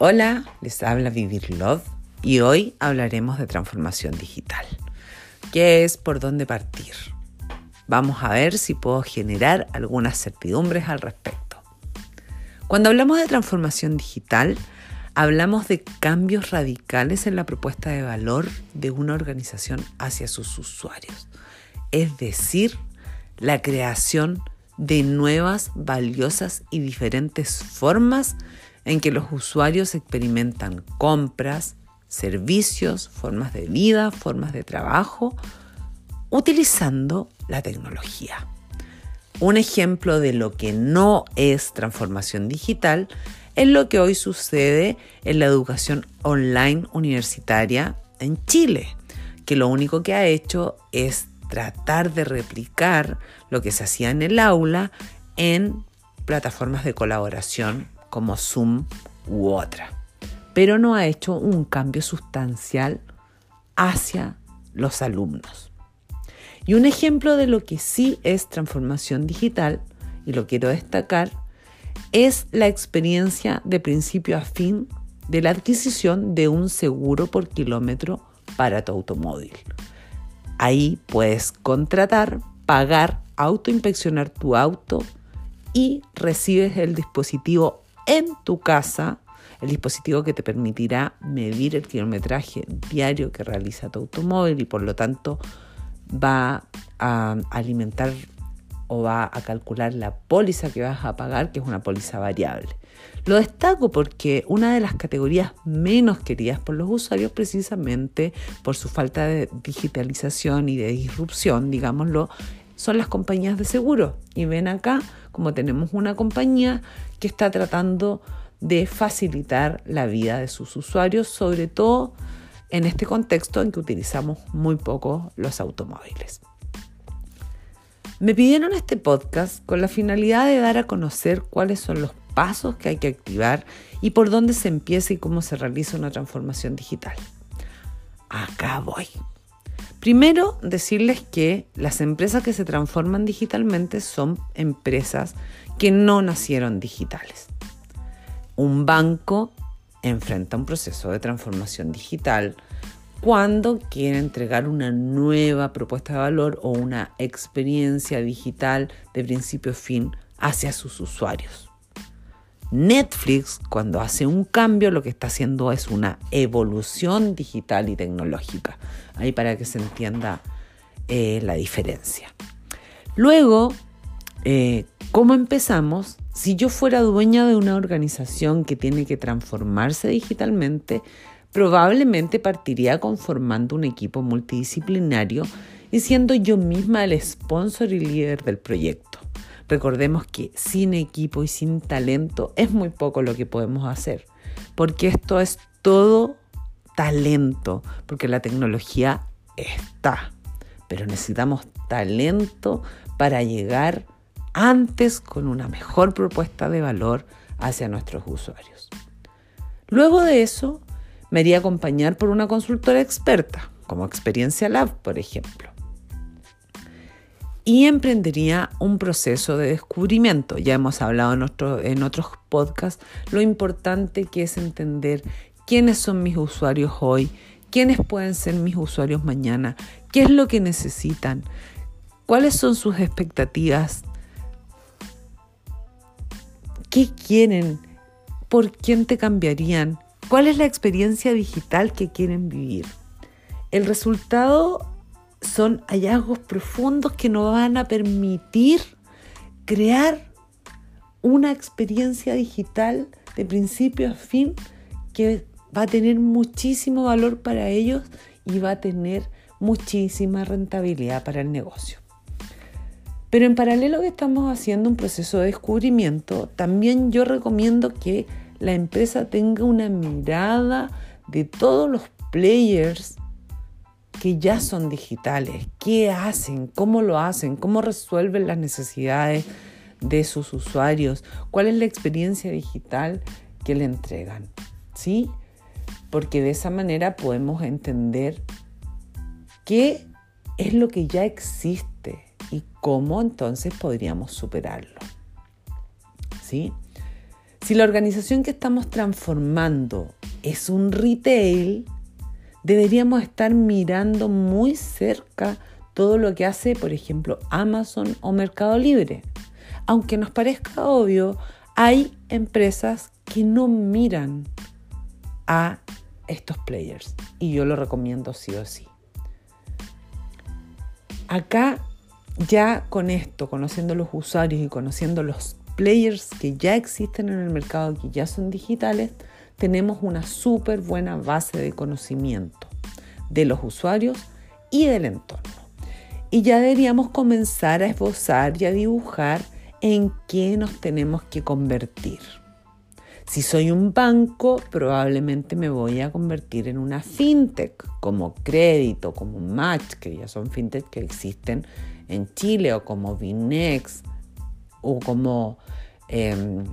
Hola, les habla Vivir Love y hoy hablaremos de transformación digital. ¿Qué es por dónde partir? Vamos a ver si puedo generar algunas certidumbres al respecto. Cuando hablamos de transformación digital, hablamos de cambios radicales en la propuesta de valor de una organización hacia sus usuarios, es decir, la creación de nuevas, valiosas y diferentes formas en que los usuarios experimentan compras, servicios, formas de vida, formas de trabajo, utilizando la tecnología. Un ejemplo de lo que no es transformación digital es lo que hoy sucede en la educación online universitaria en Chile, que lo único que ha hecho es tratar de replicar lo que se hacía en el aula en plataformas de colaboración como Zoom u otra, pero no ha hecho un cambio sustancial hacia los alumnos. Y un ejemplo de lo que sí es transformación digital, y lo quiero destacar, es la experiencia de principio a fin de la adquisición de un seguro por kilómetro para tu automóvil. Ahí puedes contratar, pagar, autoinspeccionar tu auto y recibes el dispositivo en tu casa, el dispositivo que te permitirá medir el kilometraje diario que realiza tu automóvil y por lo tanto va a alimentar o va a calcular la póliza que vas a pagar, que es una póliza variable. Lo destaco porque una de las categorías menos queridas por los usuarios, precisamente por su falta de digitalización y de disrupción, digámoslo, son las compañías de seguro. Y ven acá como tenemos una compañía que está tratando de facilitar la vida de sus usuarios, sobre todo en este contexto en que utilizamos muy poco los automóviles. Me pidieron este podcast con la finalidad de dar a conocer cuáles son los pasos que hay que activar y por dónde se empieza y cómo se realiza una transformación digital. Acá voy. Primero, decirles que las empresas que se transforman digitalmente son empresas que no nacieron digitales. Un banco enfrenta un proceso de transformación digital cuando quiere entregar una nueva propuesta de valor o una experiencia digital de principio a fin hacia sus usuarios. Netflix, cuando hace un cambio, lo que está haciendo es una evolución digital y tecnológica. Ahí para que se entienda eh, la diferencia. Luego, eh, ¿cómo empezamos? Si yo fuera dueña de una organización que tiene que transformarse digitalmente, probablemente partiría conformando un equipo multidisciplinario y siendo yo misma el sponsor y líder del proyecto. Recordemos que sin equipo y sin talento es muy poco lo que podemos hacer, porque esto es todo talento, porque la tecnología está, pero necesitamos talento para llegar antes con una mejor propuesta de valor hacia nuestros usuarios. Luego de eso, me haría acompañar por una consultora experta, como Experiencia Lab, por ejemplo y emprendería un proceso de descubrimiento. Ya hemos hablado en, en otros podcasts lo importante que es entender quiénes son mis usuarios hoy, quiénes pueden ser mis usuarios mañana, qué es lo que necesitan, cuáles son sus expectativas, qué quieren, por quién te cambiarían, cuál es la experiencia digital que quieren vivir. El resultado son hallazgos profundos que nos van a permitir crear una experiencia digital de principio a fin que va a tener muchísimo valor para ellos y va a tener muchísima rentabilidad para el negocio. Pero en paralelo que estamos haciendo un proceso de descubrimiento, también yo recomiendo que la empresa tenga una mirada de todos los players que ya son digitales, qué hacen, cómo lo hacen, cómo resuelven las necesidades de sus usuarios, cuál es la experiencia digital que le entregan, ¿sí? Porque de esa manera podemos entender qué es lo que ya existe y cómo entonces podríamos superarlo. ¿Sí? Si la organización que estamos transformando es un retail, deberíamos estar mirando muy cerca todo lo que hace, por ejemplo, Amazon o Mercado Libre. Aunque nos parezca obvio, hay empresas que no miran a estos players y yo lo recomiendo sí o sí. Acá ya con esto, conociendo los usuarios y conociendo los players que ya existen en el mercado, que ya son digitales, tenemos una súper buena base de conocimiento de los usuarios y del entorno. Y ya deberíamos comenzar a esbozar y a dibujar en qué nos tenemos que convertir. Si soy un banco, probablemente me voy a convertir en una fintech, como Crédito, como Match, que ya son fintech que existen en Chile, o como Vinex, o como, em,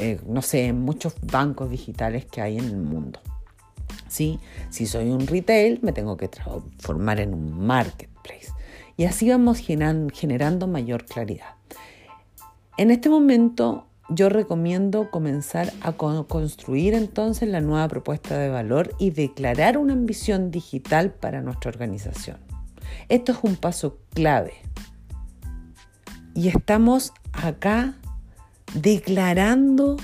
eh, no sé, muchos bancos digitales que hay en el mundo. ¿Sí? Si soy un retail, me tengo que transformar en un marketplace. Y así vamos generando mayor claridad. En este momento yo recomiendo comenzar a construir entonces la nueva propuesta de valor y declarar una ambición digital para nuestra organización. Esto es un paso clave. Y estamos acá declarando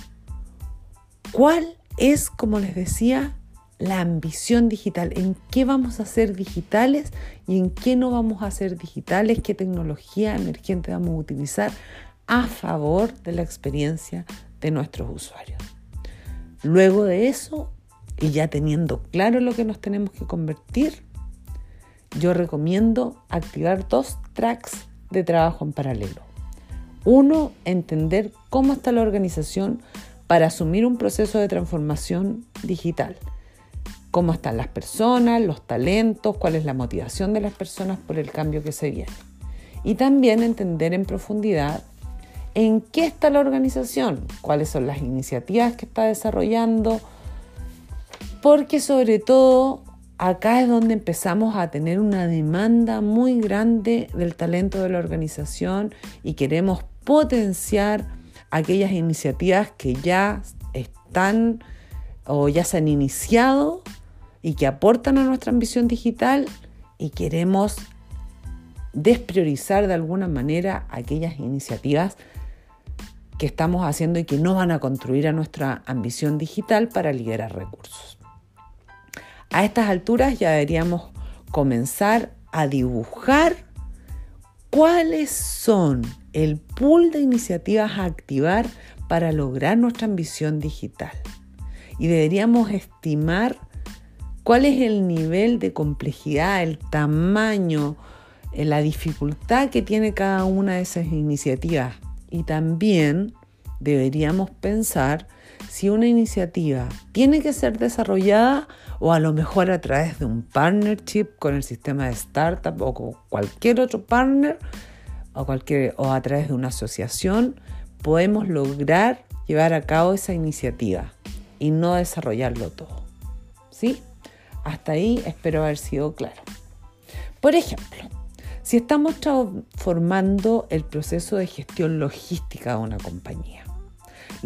cuál es, como les decía, la ambición digital, en qué vamos a ser digitales y en qué no vamos a ser digitales, qué tecnología emergente vamos a utilizar a favor de la experiencia de nuestros usuarios. Luego de eso, y ya teniendo claro lo que nos tenemos que convertir, yo recomiendo activar dos tracks de trabajo en paralelo. Uno, entender cómo está la organización para asumir un proceso de transformación digital. Cómo están las personas, los talentos, cuál es la motivación de las personas por el cambio que se viene. Y también entender en profundidad en qué está la organización, cuáles son las iniciativas que está desarrollando, porque sobre todo acá es donde empezamos a tener una demanda muy grande del talento de la organización y queremos potenciar aquellas iniciativas que ya están o ya se han iniciado y que aportan a nuestra ambición digital y queremos despriorizar de alguna manera aquellas iniciativas que estamos haciendo y que no van a construir a nuestra ambición digital para liberar recursos. A estas alturas ya deberíamos comenzar a dibujar cuáles son el pool de iniciativas a activar para lograr nuestra ambición digital. Y deberíamos estimar cuál es el nivel de complejidad, el tamaño, eh, la dificultad que tiene cada una de esas iniciativas y también deberíamos pensar si una iniciativa tiene que ser desarrollada o a lo mejor a través de un partnership con el sistema de startup o con cualquier otro partner o, a través de una asociación, podemos lograr llevar a cabo esa iniciativa y no desarrollarlo todo. ¿Sí? Hasta ahí espero haber sido claro. Por ejemplo, si estamos transformando el proceso de gestión logística de una compañía,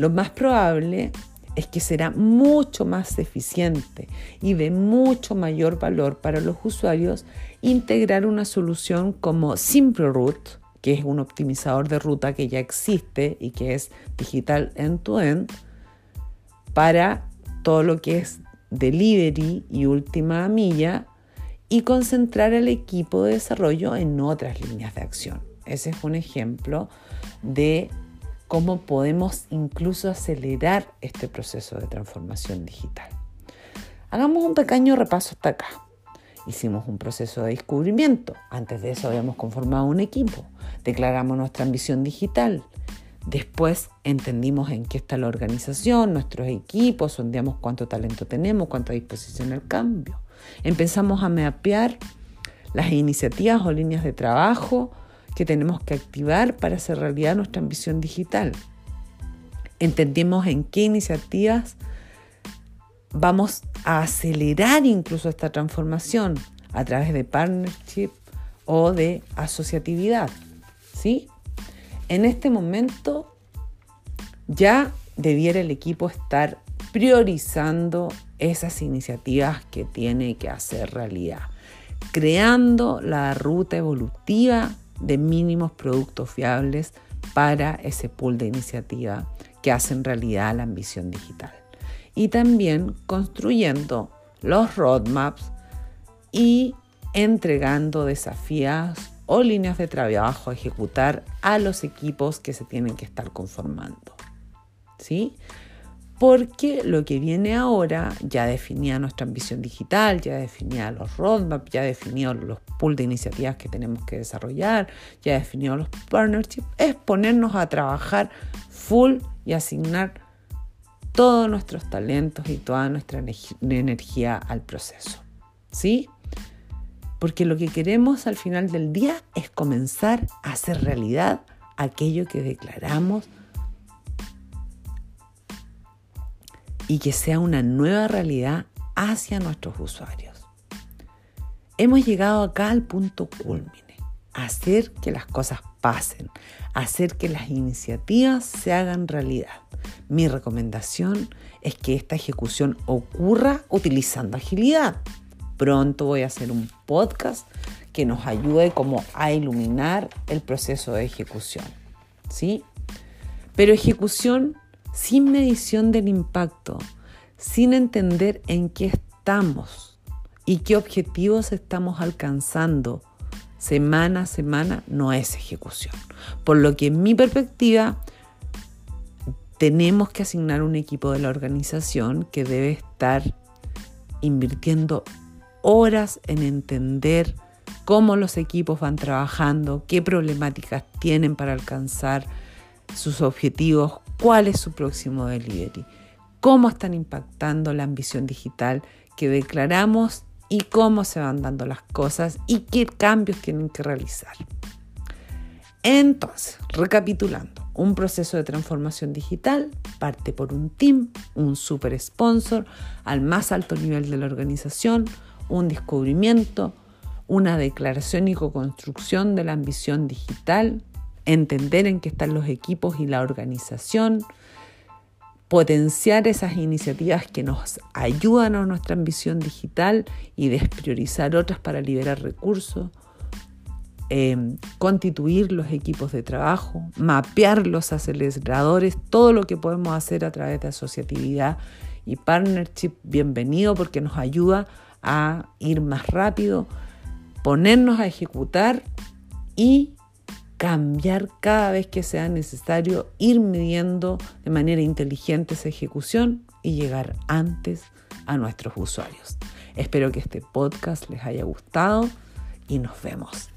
lo más probable es que será mucho más eficiente y de mucho mayor valor para los usuarios integrar una solución como SimpleRoute, que es un optimizador de ruta que ya existe y que es digital end-to-end, para todo lo que es delivery y última milla y concentrar el equipo de desarrollo en otras líneas de acción. Ese es un ejemplo de cómo podemos incluso acelerar este proceso de transformación digital. Hagamos un pequeño repaso hasta acá. Hicimos un proceso de descubrimiento. Antes de eso habíamos conformado un equipo. Declaramos nuestra ambición digital. Después entendimos en qué está la organización, nuestros equipos, sondeamos cuánto talento tenemos, cuánta disposición al cambio. Empezamos a mapear las iniciativas o líneas de trabajo que tenemos que activar para hacer realidad nuestra ambición digital. Entendimos en qué iniciativas vamos a acelerar incluso esta transformación a través de partnership o de asociatividad. ¿sí? En este momento ya debiera el equipo estar priorizando esas iniciativas que tiene que hacer realidad, creando la ruta evolutiva de mínimos productos fiables para ese pool de iniciativa que hacen realidad la ambición digital. Y también construyendo los roadmaps y entregando desafíos o líneas de trabajo a ejecutar a los equipos que se tienen que estar conformando. ¿Sí? Porque lo que viene ahora ya definía nuestra ambición digital, ya definía los roadmaps, ya definió los pools de iniciativas que tenemos que desarrollar, ya definió los partnerships, es ponernos a trabajar full y asignar todos nuestros talentos y toda nuestra energía al proceso. ¿Sí? Porque lo que queremos al final del día es comenzar a hacer realidad aquello que declaramos y que sea una nueva realidad hacia nuestros usuarios. Hemos llegado acá al punto culmine, hacer que las cosas pasen, hacer que las iniciativas se hagan realidad. Mi recomendación es que esta ejecución ocurra utilizando agilidad. Pronto voy a hacer un podcast que nos ayude como a iluminar el proceso de ejecución. ¿Sí? Pero ejecución sin medición del impacto, sin entender en qué estamos y qué objetivos estamos alcanzando semana a semana, no es ejecución. Por lo que en mi perspectiva, tenemos que asignar un equipo de la organización que debe estar invirtiendo horas en entender cómo los equipos van trabajando, qué problemáticas tienen para alcanzar sus objetivos, cuál es su próximo delivery, cómo están impactando la ambición digital que declaramos y cómo se van dando las cosas y qué cambios tienen que realizar. Entonces, recapitulando, un proceso de transformación digital parte por un team, un super sponsor al más alto nivel de la organización, un descubrimiento, una declaración y co-construcción de la ambición digital, entender en qué están los equipos y la organización, potenciar esas iniciativas que nos ayudan a nuestra ambición digital y despriorizar otras para liberar recursos, eh, constituir los equipos de trabajo, mapear los aceleradores, todo lo que podemos hacer a través de asociatividad y partnership, bienvenido porque nos ayuda a ir más rápido, ponernos a ejecutar y cambiar cada vez que sea necesario, ir midiendo de manera inteligente esa ejecución y llegar antes a nuestros usuarios. Espero que este podcast les haya gustado y nos vemos